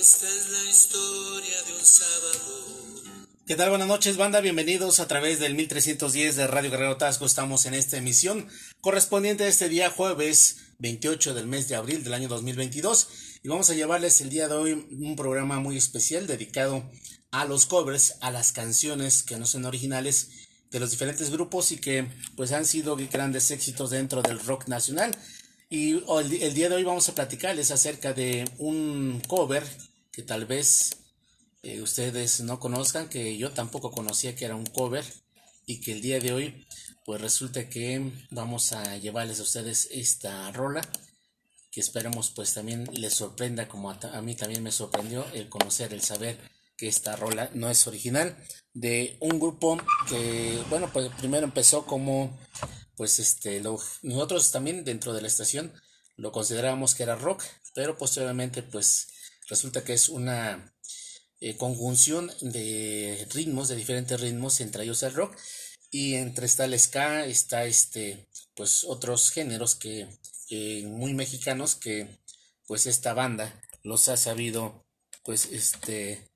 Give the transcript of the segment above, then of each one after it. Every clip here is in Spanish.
Esta es la historia de un sábado. ¿Qué tal? Buenas noches, banda. Bienvenidos a través del 1310 de Radio Guerrero Tasco. Estamos en esta emisión correspondiente a este día jueves 28 del mes de abril del año 2022 y vamos a llevarles el día de hoy un programa muy especial dedicado a los covers, a las canciones que no son originales de los diferentes grupos y que pues han sido grandes éxitos dentro del rock nacional. Y el, día de hoy vamos a platicarles acerca de un cover que tal vez eh, ustedes no conozcan, que yo tampoco conocía que era un cover y que el día de hoy pues resulta que vamos a llevarles a ustedes esta rola que esperemos pues también les sorprenda como a, mí también me sorprendió el conocer, el saber que esta rola no es original de un grupo que bueno pues primero empezó como pues este nosotros también dentro de la estación lo considerábamos que era rock pero posteriormente pues resulta que es una eh, conjunción de ritmos de diferentes ritmos entre ellos el rock y entre está el está este pues otros géneros que muy mexicanos que pues esta banda los ha sabido pues este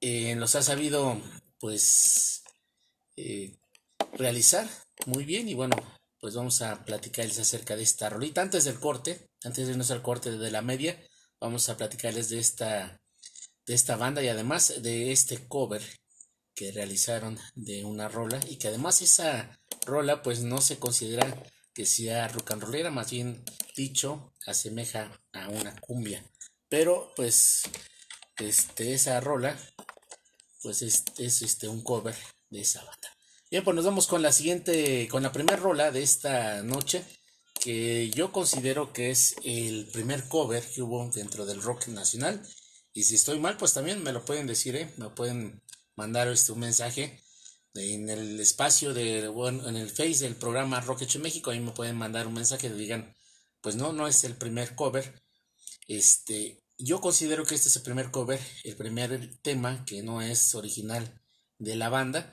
eh, los ha sabido pues eh, realizar muy bien y bueno pues vamos a platicarles acerca de esta rolita. Antes del corte antes de irnos al corte de la media vamos a platicarles de esta de esta banda y además de este cover que realizaron de una rola y que además esa rola pues no se considera que sea rock and rollera, más bien dicho asemeja a una cumbia. Pero pues este esa rola pues es, es este un cover de esa banda. Bien, pues nos vamos con la siguiente, con la primera rola de esta noche, que yo considero que es el primer cover que hubo dentro del rock nacional. Y si estoy mal, pues también me lo pueden decir, ¿eh? me pueden mandar este, un mensaje en el espacio de, bueno, en el face del programa Rock Hecho México, ahí me pueden mandar un mensaje que digan, pues no, no es el primer cover. Este, yo considero que este es el primer cover, el primer tema que no es original de la banda.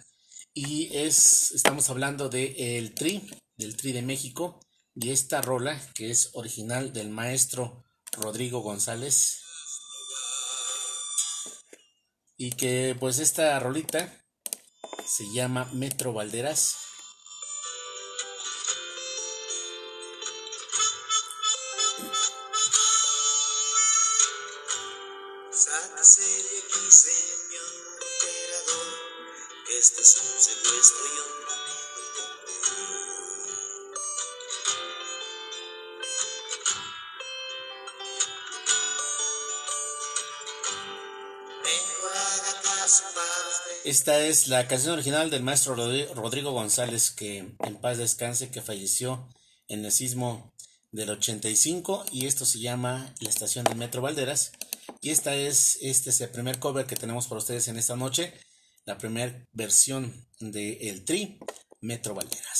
Y es, estamos hablando de el Tri, del Tri de México, y esta rola que es original del maestro Rodrigo González. Y que pues esta rolita se llama Metro Valderas. Esta es la canción original del maestro Rodri- Rodrigo González, que en paz descanse, que falleció en el sismo del 85 y esto se llama La Estación del Metro Valderas. Y esta es, este es el primer cover que tenemos para ustedes en esta noche, la primera versión de El Tri, Metro Valderas.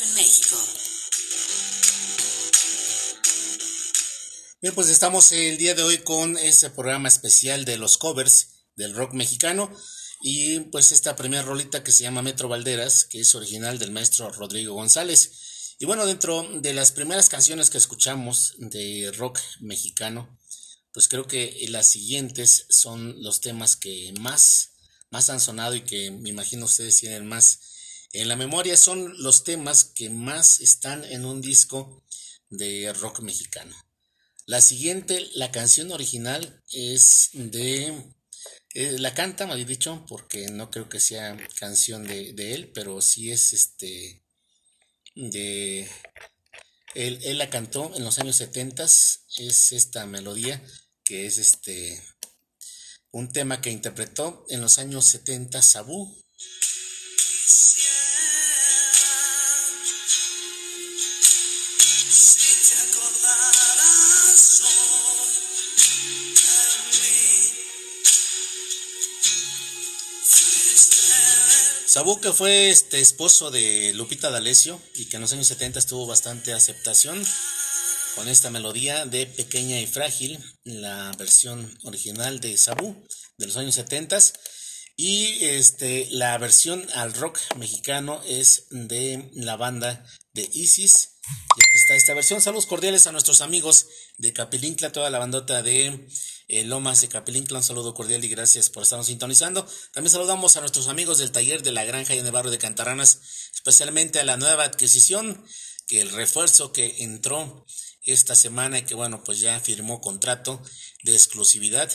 en México. Bien, pues estamos el día de hoy con este programa especial de los covers del rock mexicano y pues esta primera rolita que se llama Metro Valderas, que es original del maestro Rodrigo González. Y bueno, dentro de las primeras canciones que escuchamos de rock mexicano, pues creo que las siguientes son los temas que más, más han sonado y que me imagino ustedes tienen más en la memoria. Son los temas que más están en un disco de rock mexicano. La siguiente, la canción original es de... Eh, la canta, me había dicho, porque no creo que sea canción de, él, pero sí es este... de... Él, él, la cantó en los años 70, es esta melodía que es este... un tema que interpretó en los años 70 Sabu, Sabu que fue este esposo de Lupita D'Alessio y que en los años 70 tuvo bastante aceptación con esta melodía de Pequeña y Frágil, la versión original de Sabu de los años 70 y este la versión al rock mexicano es de la banda de Isis. Y aquí está esta versión. Saludos cordiales a nuestros amigos de Capilincla, toda la bandota de Lomas de Capilincla. Un saludo cordial y gracias por estarnos sintonizando. También saludamos a nuestros amigos del taller de la granja y en el barrio de Cantaranas, especialmente a la nueva adquisición, que el refuerzo que entró esta semana y que bueno, pues ya firmó contrato de exclusividad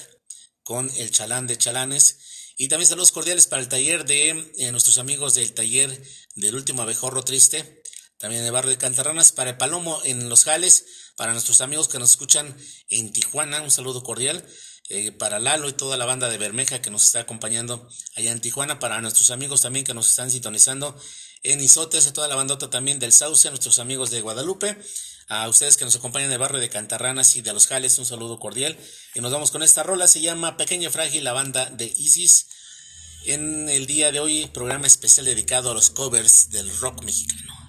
con el chalán de chalanes. Y también saludos cordiales para el taller de eh, nuestros amigos del taller del último abejorro triste, también en el barrio de Cantaranas, para el Palomo en Los Jales, para nuestros amigos que nos escuchan en Tijuana, un saludo cordial. Eh, para Lalo y toda la banda de Bermeja que nos está acompañando allá en Tijuana, para nuestros amigos también que nos están sintonizando en Isotes, a toda la bandota también del Sauce, a nuestros amigos de Guadalupe, a ustedes que nos acompañan en el barrio de Cantarranas y de Los Jales, un saludo cordial. Y nos vamos con esta rola, se llama Pequeño Frágil, la banda de Isis. En el día de hoy, programa especial dedicado a los covers del rock mexicano.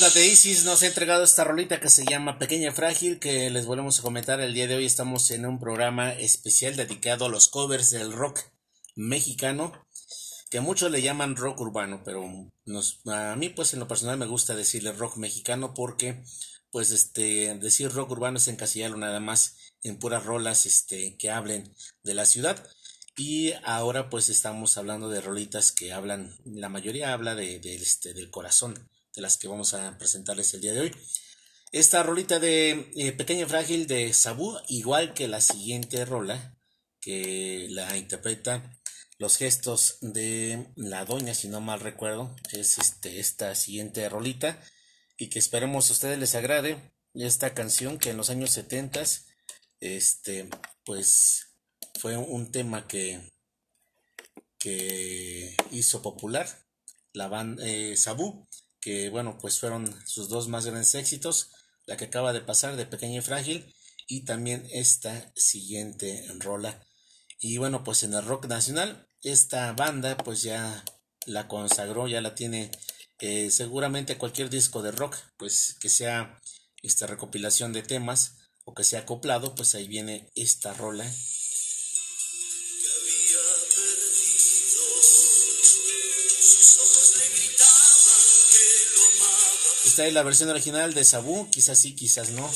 Banda de Isis nos ha entregado esta rolita que se llama Pequeña Frágil, que les volvemos a comentar el día de hoy. Estamos en un programa especial dedicado a los covers del rock mexicano, que muchos le llaman rock urbano, pero a mí pues en lo personal me gusta decirle rock mexicano porque pues este decir rock urbano es encasillarlo nada más en puras rolas este que hablen de la ciudad. Y ahora pues estamos hablando de rolitas que hablan, la mayoría habla de, de este, del corazón de las que vamos a presentarles el día de hoy. Esta rolita de eh, Pequeña Frágil de Sabu, igual que la siguiente rola, que la interpreta los gestos de la doña, si no mal recuerdo, es este, esta siguiente rolita, y que esperemos a ustedes les agrade esta canción que en los años 70 este, pues fue un tema que, que hizo popular la banda eh, Sabu que bueno, pues fueron sus dos más grandes éxitos, la que acaba de pasar de Pequeña y Frágil y también esta siguiente rola. Y bueno, pues en el rock nacional, esta banda pues ya la consagró, ya la tiene eh, seguramente cualquier disco de rock, pues que sea esta recopilación de temas o que sea acoplado, pues ahí viene esta rola Esta es la versión original de Sabu, quizás sí, quizás no.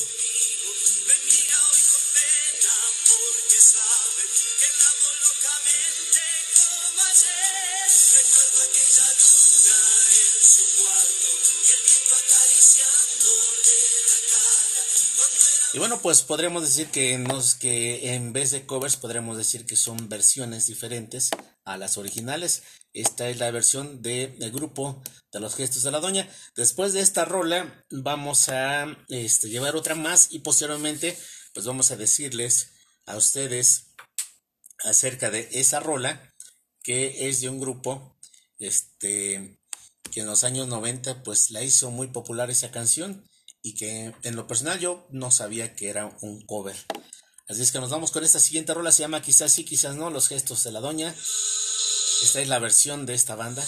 Y bueno, pues podríamos decir que, nos, que en vez de covers podríamos decir que son versiones diferentes a las originales. Esta es la versión del grupo de los gestos de la doña. Después de esta rola vamos a este, llevar otra más y posteriormente pues vamos a decirles a ustedes acerca de esa rola que es de un grupo este que en los años 90 pues la hizo muy popular esa canción y que en lo personal yo no sabía que era un cover. Así es que nos vamos con esta siguiente rola, se llama Quizás sí, quizás no, Los gestos de la doña. Esta es la versión de esta banda.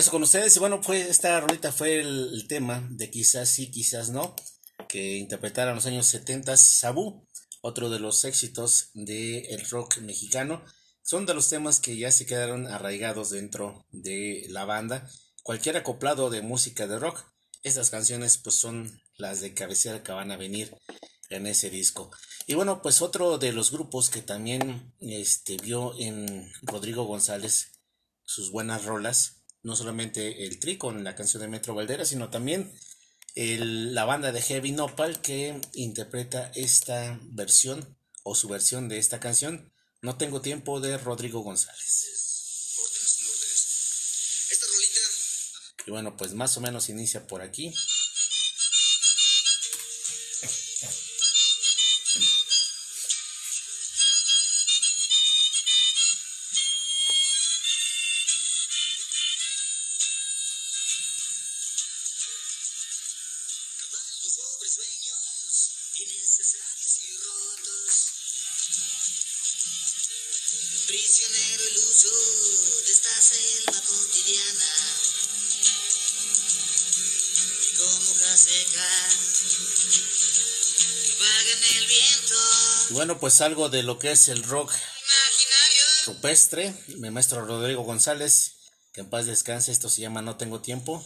Regreso con ustedes y bueno, pues esta rolita fue el, tema de quizás sí, quizás no, que interpretara los años 70 Sabu, otro de los éxitos del rock mexicano. Son de los temas que ya se quedaron arraigados dentro de la banda. Cualquier acoplado de música de rock, estas canciones pues son las de cabecera que van a venir en ese disco. Y bueno, pues otro de los grupos que también este, vio en Rodrigo González sus buenas rolas no solamente el Tri con la canción de Metro Valdera, sino también la banda de Heavy Nopal que interpreta esta versión o su versión de esta canción, No tengo tiempo de Rodrigo González. Y bueno, pues más o menos inicia por aquí. Bueno, pues algo de lo que es el rock rupestre, mi maestro Rodrigo González, que en paz descanse, esto se llama No tengo tiempo.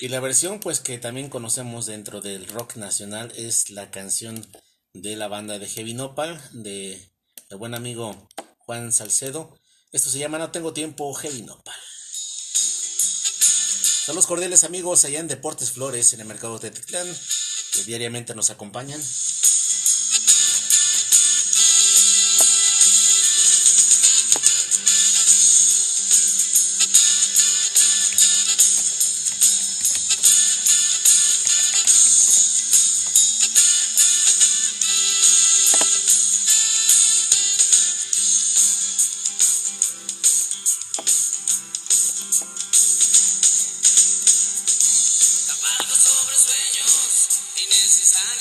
Y la versión pues que también conocemos dentro del rock nacional es la canción de la banda de Heavy Nopal, de el buen amigo Juan Salcedo. Esto se llama No tengo tiempo, Heavy Nopal. Saludos cordiales amigos allá en Deportes Flores, en el mercado de Titlán que diariamente nos acompañan.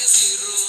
decirlo.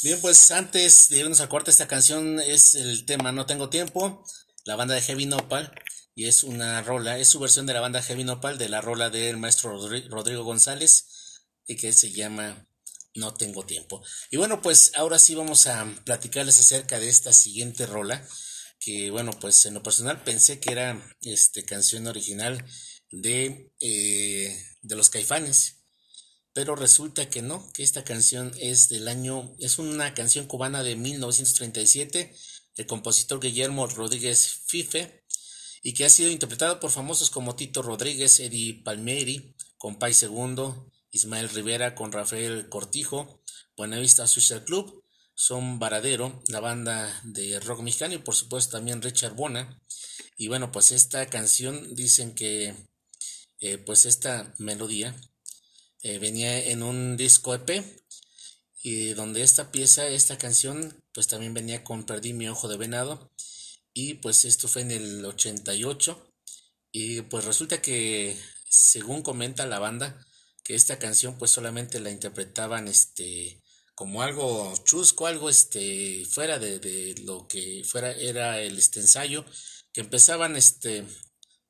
Bien, pues antes de irnos a corte, esta canción es el tema No Tengo Tiempo, la banda de Heavy Nopal, y es una rola, es su versión de la banda Heavy Nopal de la rola del maestro Rodrigo González, y que se llama No Tengo Tiempo. Y bueno, pues ahora sí vamos a platicarles acerca de esta siguiente rola, que bueno, pues en lo personal pensé que era este canción original de, eh, de los caifanes pero resulta que no, que esta canción es del año, es una canción cubana de 1937, el compositor Guillermo Rodríguez Fife, y que ha sido interpretada por famosos como Tito Rodríguez, Eddie Palmieri, Compay Segundo, Ismael Rivera con Rafael Cortijo, Buenavista Social Club, Son Varadero, la banda de rock mexicano y por supuesto también Richard Bona. Y bueno, pues esta canción dicen que eh, pues esta melodía eh, venía en un disco EP y donde esta pieza, esta canción, pues también venía con Perdí mi ojo de venado y pues esto fue en el 88 y pues resulta que según comenta la banda que esta canción pues solamente la interpretaban este como algo chusco, algo este fuera de, de lo que fuera era el este ensayo que empezaban este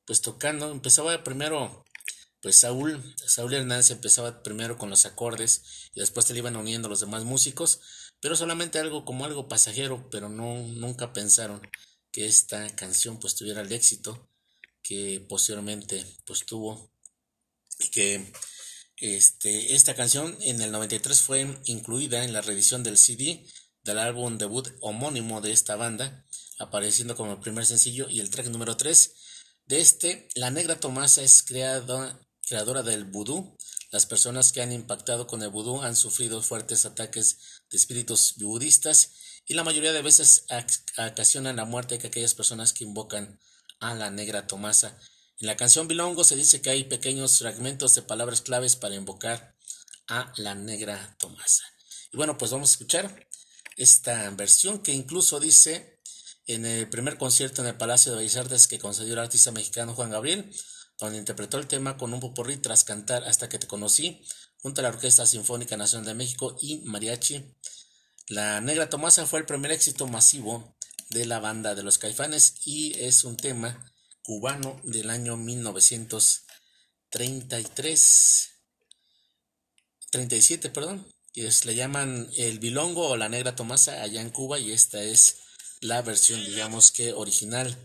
pues tocando, empezaba primero pues Saúl, Saúl Hernández empezaba primero con los acordes y después se le iban uniendo los demás músicos, pero solamente algo como algo pasajero, pero no nunca pensaron que esta canción pues tuviera el éxito que posteriormente pues tuvo. Y que este, esta canción en el 93 fue incluida en la reedición del CD del álbum debut homónimo de esta banda, apareciendo como el primer sencillo y el track número 3 de este, La Negra Tomasa es creada creadora del vudú. Las personas que han impactado con el vudú han sufrido fuertes ataques de espíritus budistas y la mayoría de veces ocasionan la muerte de aquellas personas que invocan a la negra Tomasa. En la canción Bilongo se dice que hay pequeños fragmentos de palabras claves para invocar a la negra Tomasa. Y bueno, pues vamos a escuchar esta versión que incluso dice en el primer concierto en el Palacio de Bellas Artes que concedió el artista mexicano Juan Gabriel, donde interpretó el tema con un poporri tras cantar Hasta que te conocí, junto a la Orquesta Sinfónica Nacional de México y Mariachi. La Negra Tomasa fue el primer éxito masivo de la banda de los Caifanes y es un tema cubano del año 1933 37, perdón, y le llaman el bilongo o la negra tomasa allá en Cuba y esta es la versión digamos que original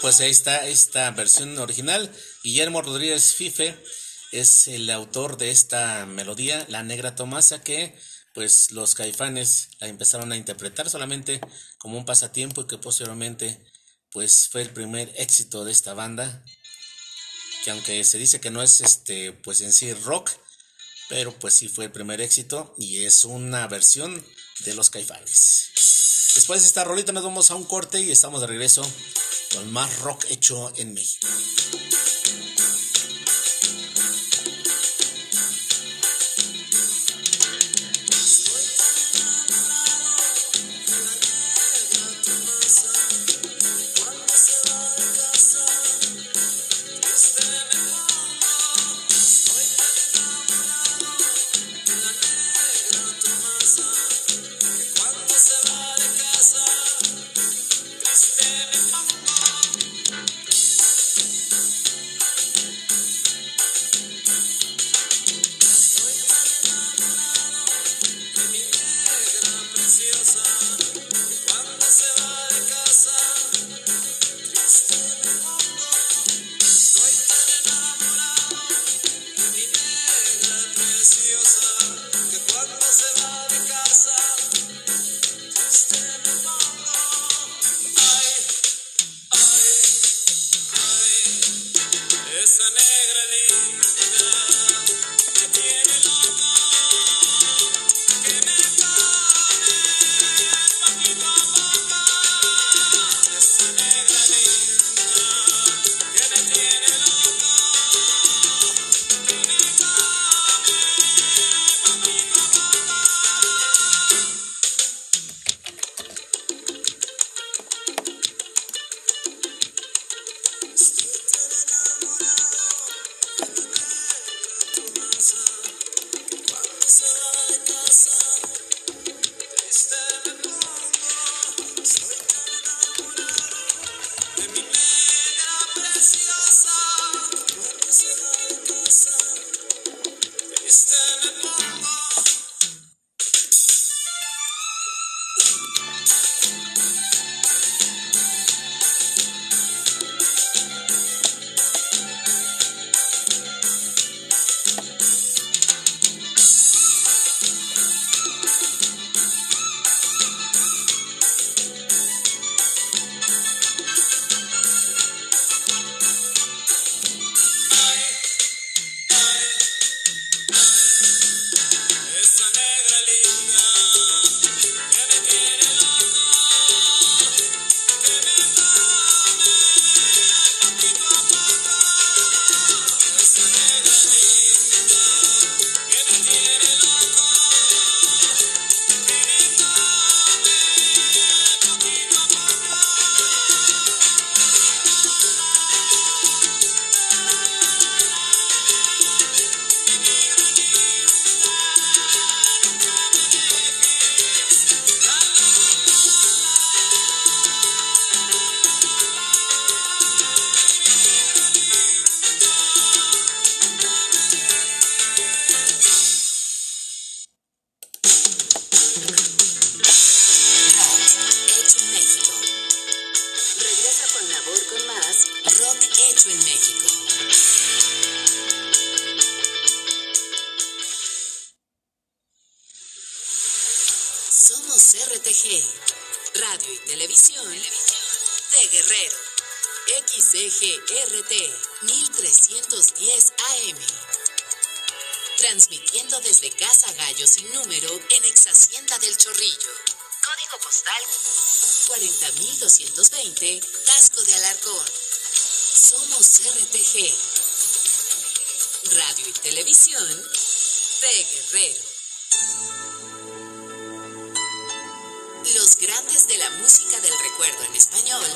pues ahí está esta versión original. Guillermo Rodríguez Fife es el autor de esta melodía, La Negra Tomasa, que pues los caifanes la empezaron a interpretar solamente como un pasatiempo y que posteriormente pues fue el primer éxito de esta banda que aunque se dice que no es este pues en sí rock pero pues sí fue el primer éxito y es una versión de los caifanes después de esta rolita nos vamos a un corte y estamos de regreso con más rock hecho en México. Radio y Televisión de Guerrero. XEGRT 1310 AM. Transmitiendo desde Casa Gallo sin número en Ex Hacienda del Chorrillo. Código postal 40220 Tasco de Alarcón. Somos RTG. Radio y Televisión de Guerrero. Grandes de la música del recuerdo en español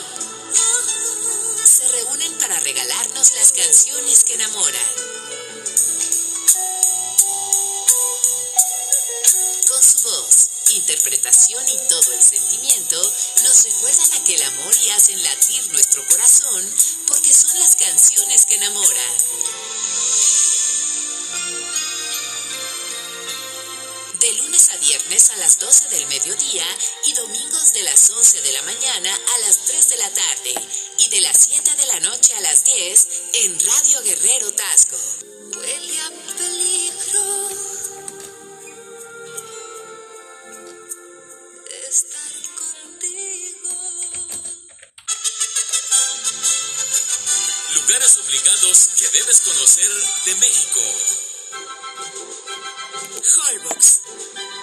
se reúnen para regalarnos las canciones que enamoran. Con su voz, interpretación y todo el sentimiento, nos recuerdan aquel amor y hacen latir nuestro corazón porque son las canciones que enamoran. Viernes a las 12 del mediodía y domingos de las 11 de la mañana a las 3 de la tarde y de las 7 de la noche a las 10 en Radio Guerrero Tasco. Huele a peligro estar contigo. Lugares obligados que debes conocer de México. Holbox.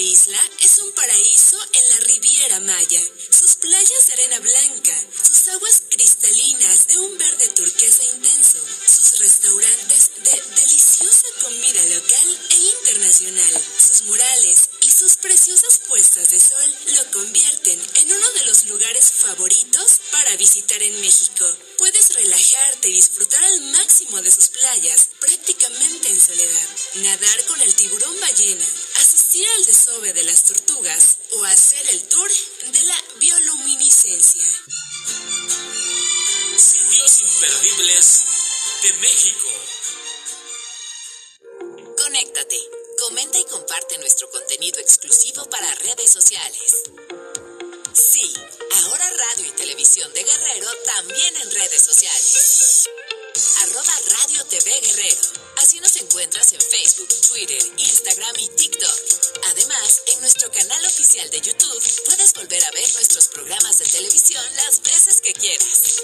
Isla es un paraíso en la Riviera Maya. Sus playas de arena blanca, sus aguas cristalinas de un verde turquesa intenso, sus restaurantes de deliciosa comida local e internacional, sus murales y sus preciosas puestas de sol lo convierten en uno de los lugares favoritos para visitar en México. Puedes relajarte y disfrutar al máximo de sus playas, prácticamente en soledad. Nadar con el tiburón ballena, al desove de las tortugas o hacer el tour de la bioluminiscencia. Sitios imperdibles de México. Conéctate, comenta y comparte nuestro contenido exclusivo para redes sociales. Sí, ahora radio y televisión de Guerrero también en redes sociales. Arroba Radio TV Guerrero. Así nos encuentras en Facebook, Twitter, Instagram y TikTok. Además, en nuestro canal oficial de YouTube puedes volver a ver nuestros programas de televisión las veces que quieras.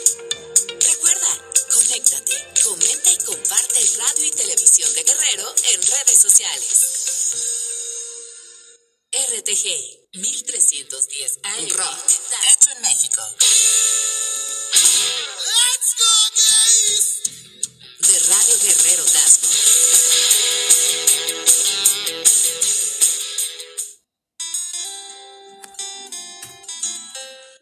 Recuerda, conéctate, comenta y comparte Radio y Televisión de Guerrero en redes sociales. RTG 1310 AM Rock, hecho en México. Let's go, guys! De Radio Guerrero Tasco.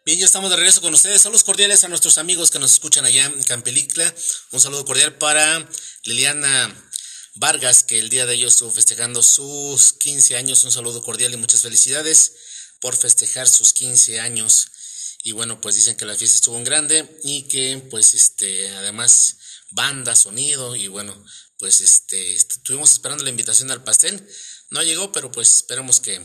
Bien, ya estamos de regreso con ustedes. Saludos cordiales a nuestros amigos que nos escuchan allá en Campelicla. Un saludo cordial para Liliana Vargas, que el día de ellos estuvo festejando sus 15 años. Un saludo cordial y muchas felicidades por festejar sus 15 años. Y bueno, pues dicen que la fiesta estuvo en grande y que pues este, además banda, sonido y bueno, pues este, estuvimos esperando la invitación al pastel. No llegó, pero pues esperamos que,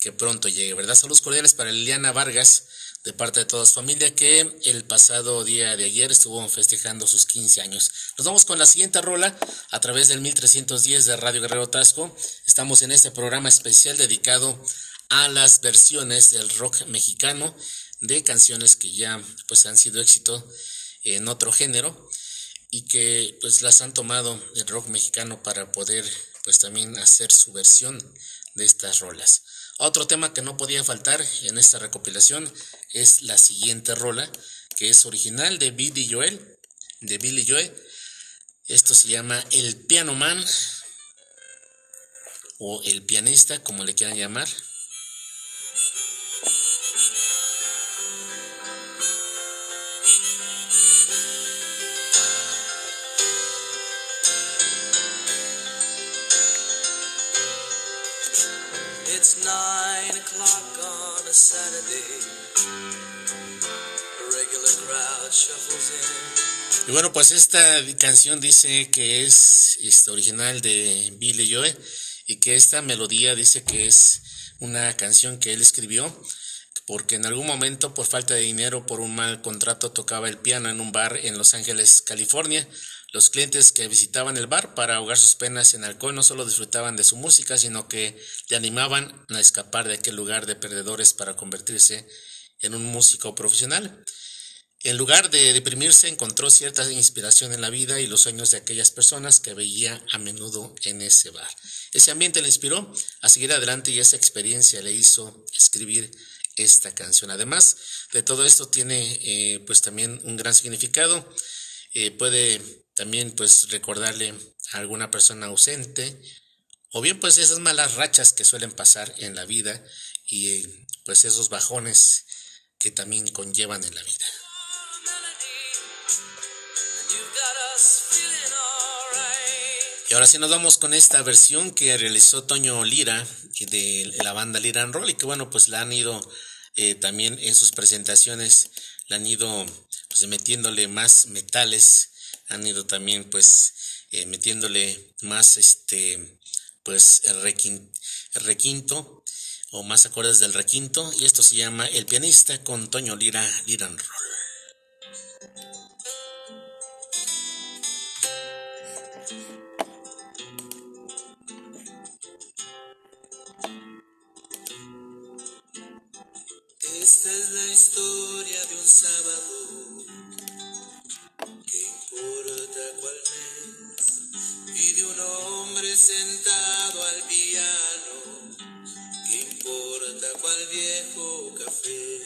que pronto llegue, ¿verdad? Saludos cordiales para Liliana Vargas de parte de toda su familia que el pasado día de ayer estuvo festejando sus 15 años. Nos vamos con la siguiente rola a través del 1310 de Radio Guerrero Tasco. Estamos en este programa especial dedicado a las versiones del rock mexicano de canciones que ya pues han sido éxito en otro género y que pues las han tomado el rock mexicano para poder pues también hacer su versión de estas rolas. Otro tema que no podía faltar en esta recopilación es la siguiente rola, que es original de Billy Joel, de Joel. Esto se llama El Piano Man o El Pianista, como le quieran llamar. Y bueno, pues esta canción dice que es este, original de Billy Joel y que esta melodía dice que es una canción que él escribió porque en algún momento por falta de dinero por un mal contrato tocaba el piano en un bar en Los Ángeles, California. Los clientes que visitaban el bar para ahogar sus penas en alcohol no solo disfrutaban de su música, sino que le animaban a escapar de aquel lugar de perdedores para convertirse en un músico profesional. En lugar de deprimirse, encontró cierta inspiración en la vida y los sueños de aquellas personas que veía a menudo en ese bar. Ese ambiente le inspiró a seguir adelante y esa experiencia le hizo escribir esta canción. Además de todo esto tiene eh, pues también un gran significado. Eh, puede también pues recordarle a alguna persona ausente o bien pues esas malas rachas que suelen pasar en la vida y pues esos bajones que también conllevan en la vida. Y ahora sí nos vamos con esta versión que realizó Toño Lira de la banda Lira and Roll y que bueno pues la han ido eh, también en sus presentaciones, la han ido pues metiéndole más metales, han ido también pues eh, metiéndole más este pues el, requinto o más acordes del requinto y esto se llama El pianista con Toño Lira sentado al piano, ¿qué importa cuál viejo café?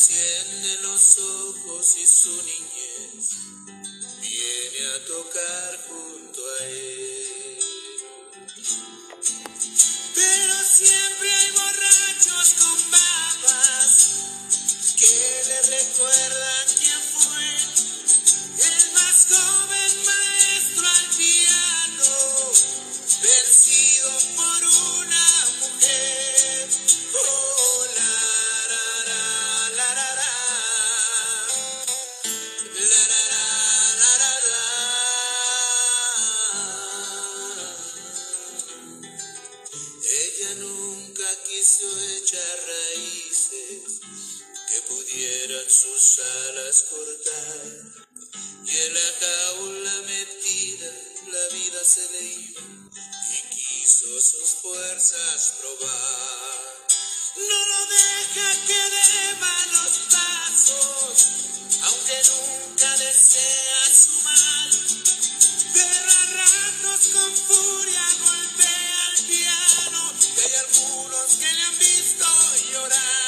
enciende los ojos y su niñez viene a tocar junto a él. Pero siempre hay borrachos con babas que le recuerdan quién fue el más joven. cortadas y en la jaula metida la vida se le iba y quiso sus fuerzas probar. No lo deja que dé malos pasos, aunque nunca desea su mal, pero a ratos con furia golpea al piano y hay algunos que le han visto llorar.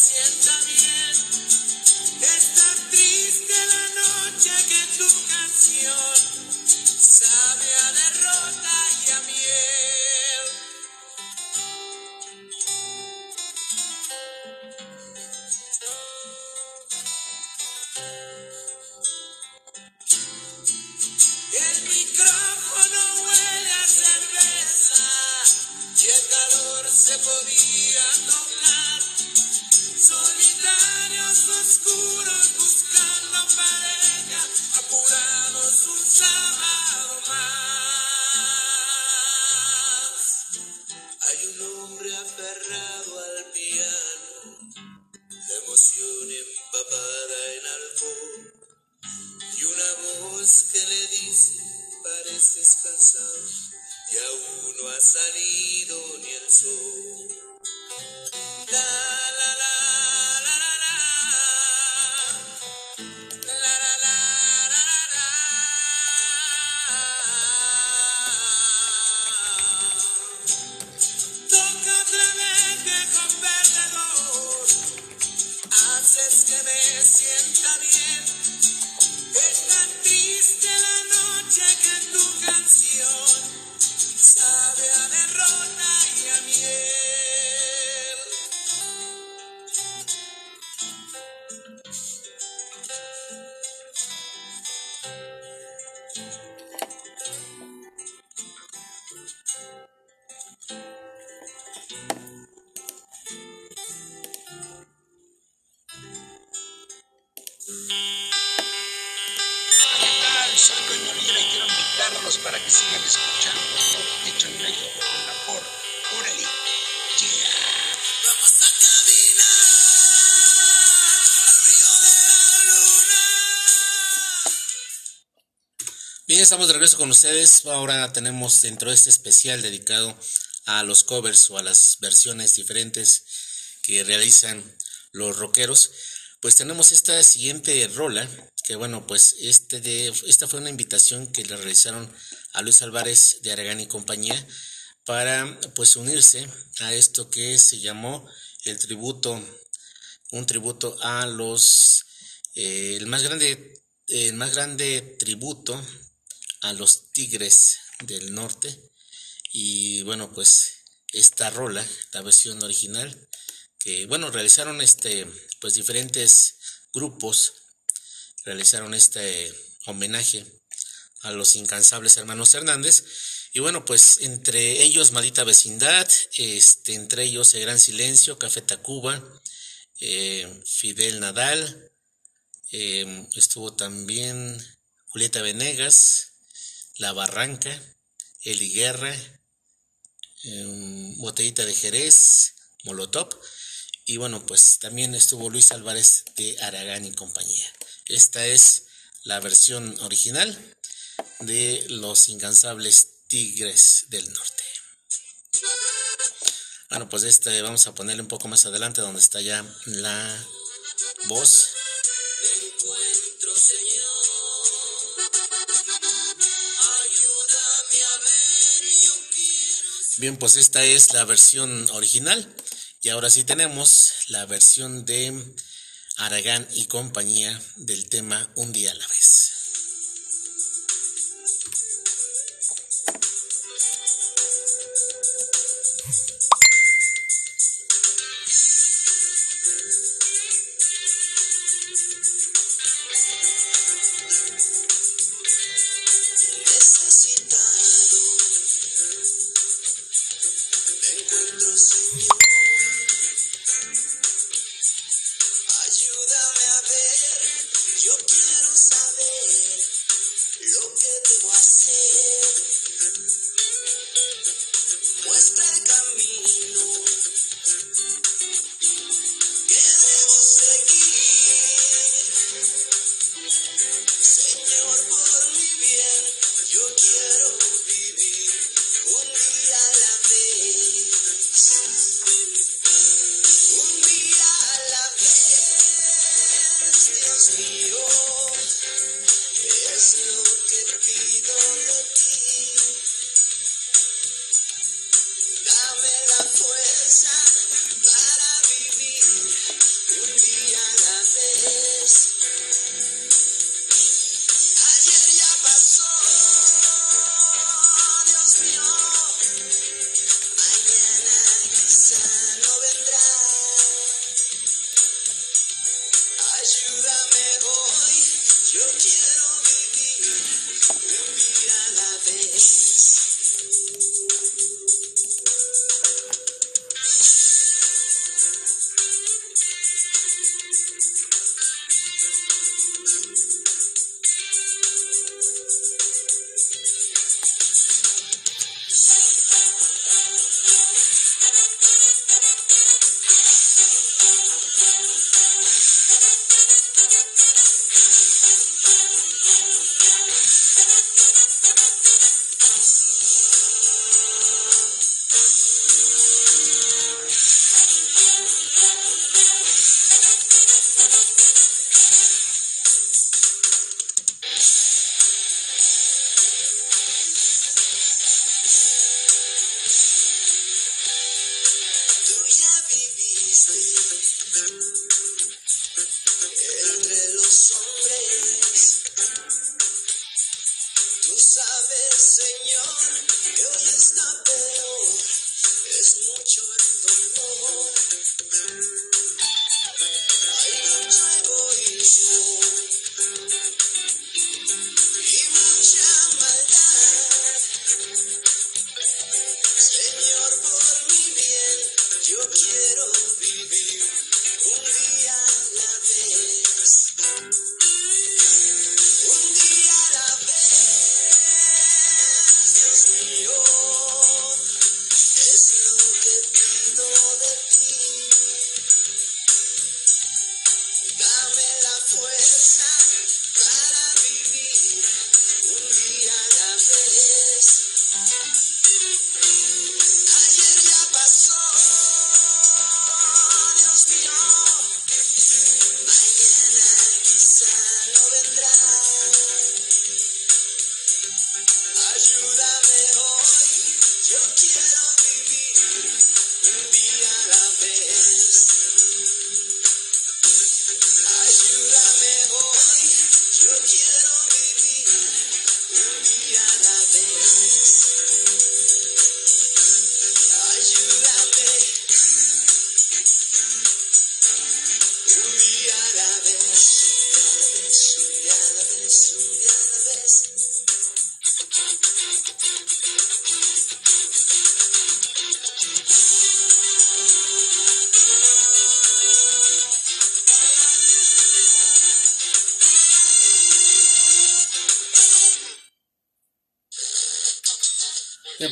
Micrófono. Para que sigan escuchando Todo Hecho en México con. Vamos a caminar al de la luna. Bien, estamos de regreso con ustedes. Ahora tenemos dentro de este especial dedicado a los covers o a las versiones diferentes que realizan los rockeros. Pues tenemos esta siguiente rola, que bueno, pues este de, esta fue una invitación que le realizaron a Luis Álvarez de Aragán y compañía para pues unirse a esto que se llamó el tributo, un tributo a los, eh, el más grande, el más grande tributo a los Tigres del Norte. Y bueno, pues esta rola, la versión original, que bueno, realizaron este, pues diferentes grupos, realizaron este homenaje a los incansables hermanos Hernández. Y bueno, pues entre ellos Madita Vecindad, este, entre ellos El Gran Silencio, Café Tacuba, eh, Fidel Nadal, eh, estuvo también Julieta Venegas, La Barranca, Eli Guerra, eh, Botellita de Jerez, Molotov, y bueno, pues también estuvo Luis Álvarez de Aragán y compañía. Esta es la versión original de Los Incansables Tigres del Norte. Bueno, pues este vamos a ponerle un poco más adelante donde está ya la voz. Me encuentro, Señor. Bien, pues esta es la versión original y ahora sí tenemos la versión de Aragán y compañía del tema Un día a la vez.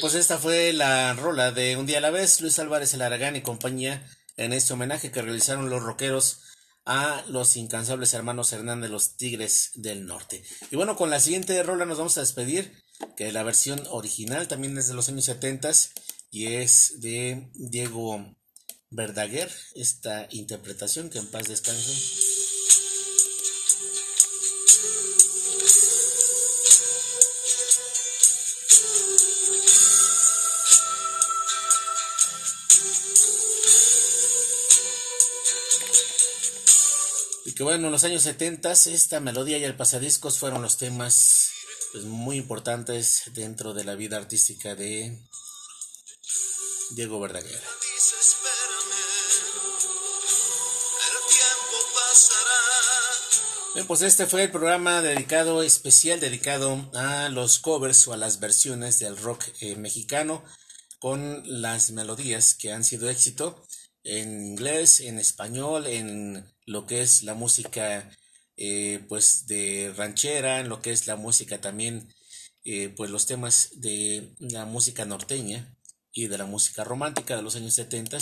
Pues esta fue la rola de Un día a la vez, Luis Álvarez El Aragán y compañía, en este homenaje que realizaron los rockeros a los incansables hermanos Hernández, los Tigres del Norte. Y bueno, con la siguiente rola nos vamos a despedir, que la versión original también es de los años 70 y es de Diego Verdaguer, esta interpretación que en paz descanse. Que bueno, en los años 70 esta melodía y el pasadiscos fueron los temas pues, muy importantes dentro de la vida artística de Diego Verdaguer. Bien, pues este fue el programa dedicado, especial dedicado a los covers o a las versiones del rock eh, mexicano con las melodías que han sido éxito en inglés, en español, en lo que es la música eh, pues de ranchera, en lo que es la música también, eh, pues los temas de la música norteña y de la música romántica de los años 70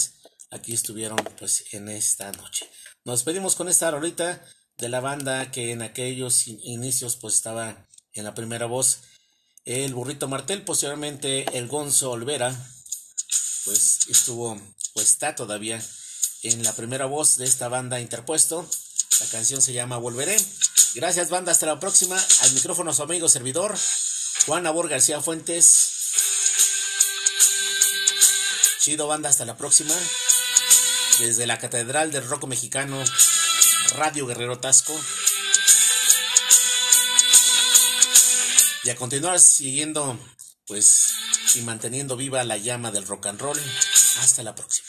aquí estuvieron pues en esta noche. Nos despedimos con esta rolita de la banda que en aquellos inicios pues estaba en la primera voz el burrito Martel, posteriormente el Gonzo Olvera, pues estuvo, pues está todavía en la primera voz de esta banda interpuesto. La canción se llama Volveré. Gracias banda, hasta la próxima. Al micrófono su amigo servidor, Juan Abor García Fuentes. Chido banda, hasta la próxima. Desde la Catedral del Rock Mexicano, Radio Guerrero Tasco. Y a continuar siguiendo, pues, y manteniendo viva la llama del rock and roll. Hasta la próxima.